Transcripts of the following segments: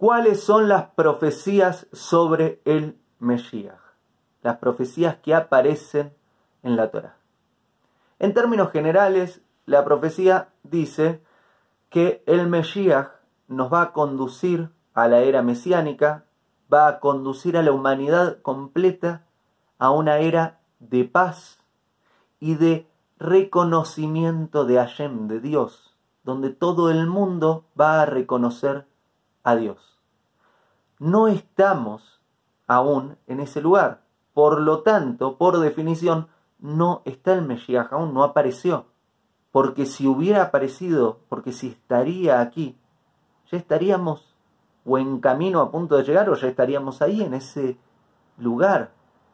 ¿Cuáles son las profecías sobre el Mesías? Las profecías que aparecen en la Torah. En términos generales, la profecía dice que el Mesías nos va a conducir a la era mesiánica, va a conducir a la humanidad completa a una era de paz y de reconocimiento de Hashem, de Dios, donde todo el mundo va a reconocer a Dios. No estamos aún en ese lugar. Por lo tanto, por definición, no está el Mesías, aún no apareció. Porque si hubiera aparecido, porque si estaría aquí, ya estaríamos o en camino a punto de llegar o ya estaríamos ahí en ese lugar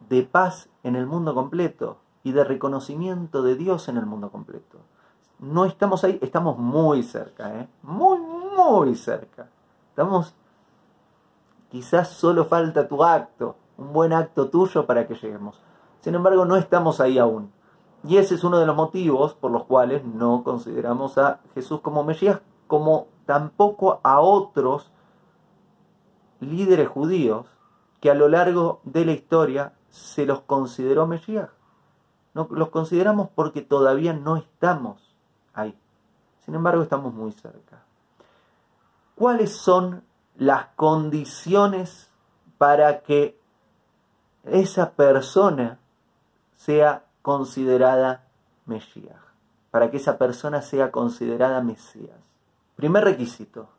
de paz en el mundo completo y de reconocimiento de Dios en el mundo completo. No estamos ahí, estamos muy cerca, ¿eh? muy, muy cerca. Estamos, quizás solo falta tu acto, un buen acto tuyo para que lleguemos. Sin embargo, no estamos ahí aún. Y ese es uno de los motivos por los cuales no consideramos a Jesús como Mesías, como tampoco a otros líderes judíos que a lo largo de la historia se los consideró Mesías. No, los consideramos porque todavía no estamos ahí. Sin embargo, estamos muy cerca. ¿Cuáles son las condiciones para que esa persona sea considerada Mesías? Para que esa persona sea considerada Mesías. Primer requisito,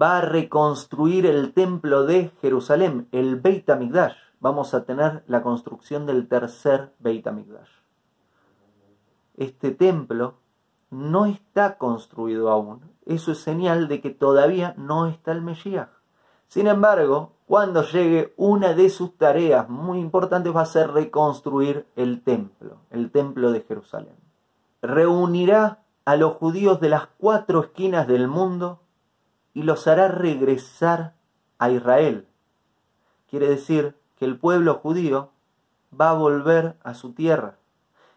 va a reconstruir el templo de Jerusalén, el Beit HaMikdash. Vamos a tener la construcción del tercer Beit HaMikdash. Este templo no está construido aún. Eso es señal de que todavía no está el Mesías. Sin embargo, cuando llegue una de sus tareas muy importantes va a ser reconstruir el templo, el templo de Jerusalén. Reunirá a los judíos de las cuatro esquinas del mundo y los hará regresar a Israel. Quiere decir que el pueblo judío va a volver a su tierra.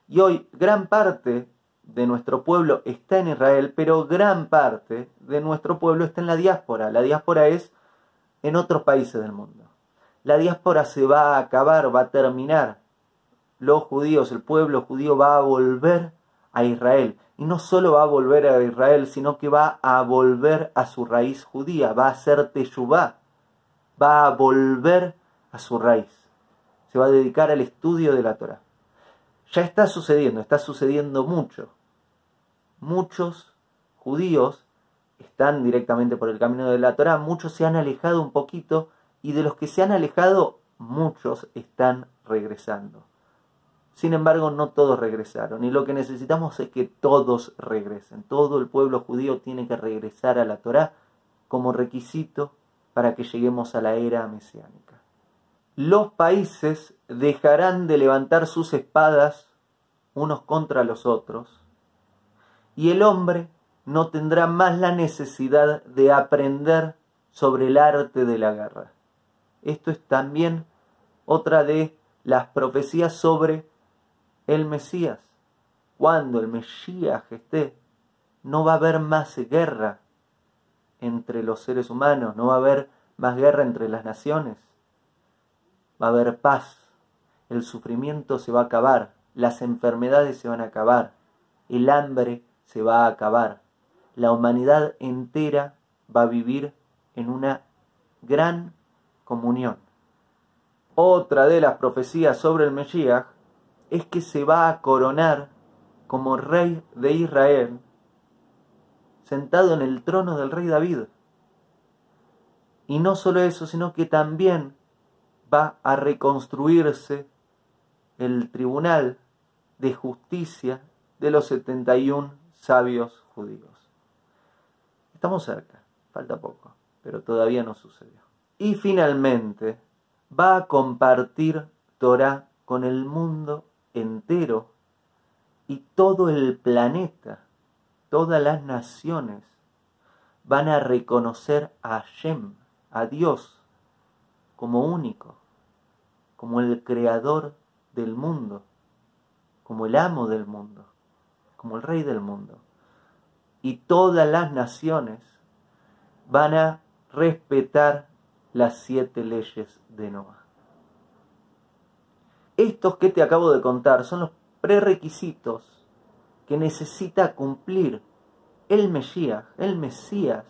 Y hoy gran parte de nuestro pueblo está en Israel, pero gran parte de nuestro pueblo está en la diáspora. La diáspora es en otros países del mundo. La diáspora se va a acabar, va a terminar. Los judíos, el pueblo judío va a volver a Israel. Y no solo va a volver a Israel, sino que va a volver a su raíz judía, va a ser Teshuvah, va a volver a su raíz. Se va a dedicar al estudio de la Torah. Ya está sucediendo, está sucediendo mucho. Muchos judíos están directamente por el camino de la Torah, muchos se han alejado un poquito y de los que se han alejado, muchos están regresando. Sin embargo, no todos regresaron y lo que necesitamos es que todos regresen. Todo el pueblo judío tiene que regresar a la Torá como requisito para que lleguemos a la era mesiánica. Los países dejarán de levantar sus espadas unos contra los otros y el hombre no tendrá más la necesidad de aprender sobre el arte de la guerra. Esto es también otra de las profecías sobre el Mesías. Cuando el Mesías esté, no va a haber más guerra entre los seres humanos, no va a haber más guerra entre las naciones. Va a haber paz, el sufrimiento se va a acabar, las enfermedades se van a acabar, el hambre se va a acabar, la humanidad entera va a vivir en una gran comunión. Otra de las profecías sobre el Mesías es que se va a coronar como rey de Israel, sentado en el trono del rey David. Y no solo eso, sino que también va a reconstruirse el tribunal de justicia de los 71 sabios judíos. Estamos cerca, falta poco, pero todavía no sucedió. Y finalmente va a compartir Torah con el mundo entero y todo el planeta, todas las naciones van a reconocer a Hashem, a Dios, como único, como el creador del mundo, como el amo del mundo, como el rey del mundo. Y todas las naciones van a respetar las siete leyes de Noah. Estos que te acabo de contar son los prerequisitos que necesita cumplir el Mesías, el Mesías,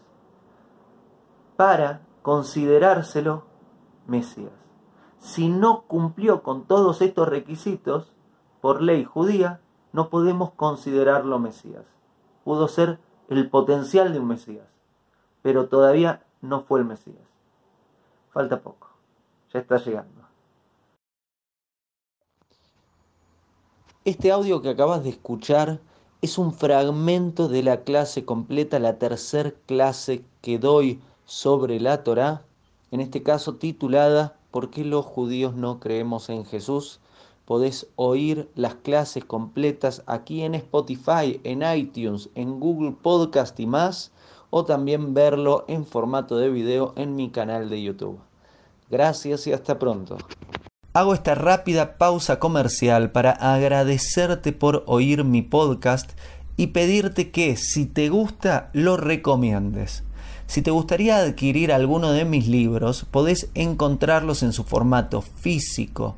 para considerárselo Mesías. Si no cumplió con todos estos requisitos, por ley judía, no podemos considerarlo Mesías. Pudo ser el potencial de un Mesías, pero todavía no fue el Mesías. Falta poco, ya está llegando. Este audio que acabas de escuchar es un fragmento de la clase completa, la tercera clase que doy sobre la Torá, en este caso titulada ¿Por qué los judíos no creemos en Jesús? Podés oír las clases completas aquí en Spotify, en iTunes, en Google Podcast y más, o también verlo en formato de video en mi canal de YouTube. Gracias y hasta pronto. Hago esta rápida pausa comercial para agradecerte por oír mi podcast y pedirte que si te gusta lo recomiendes. Si te gustaría adquirir alguno de mis libros, podés encontrarlos en su formato físico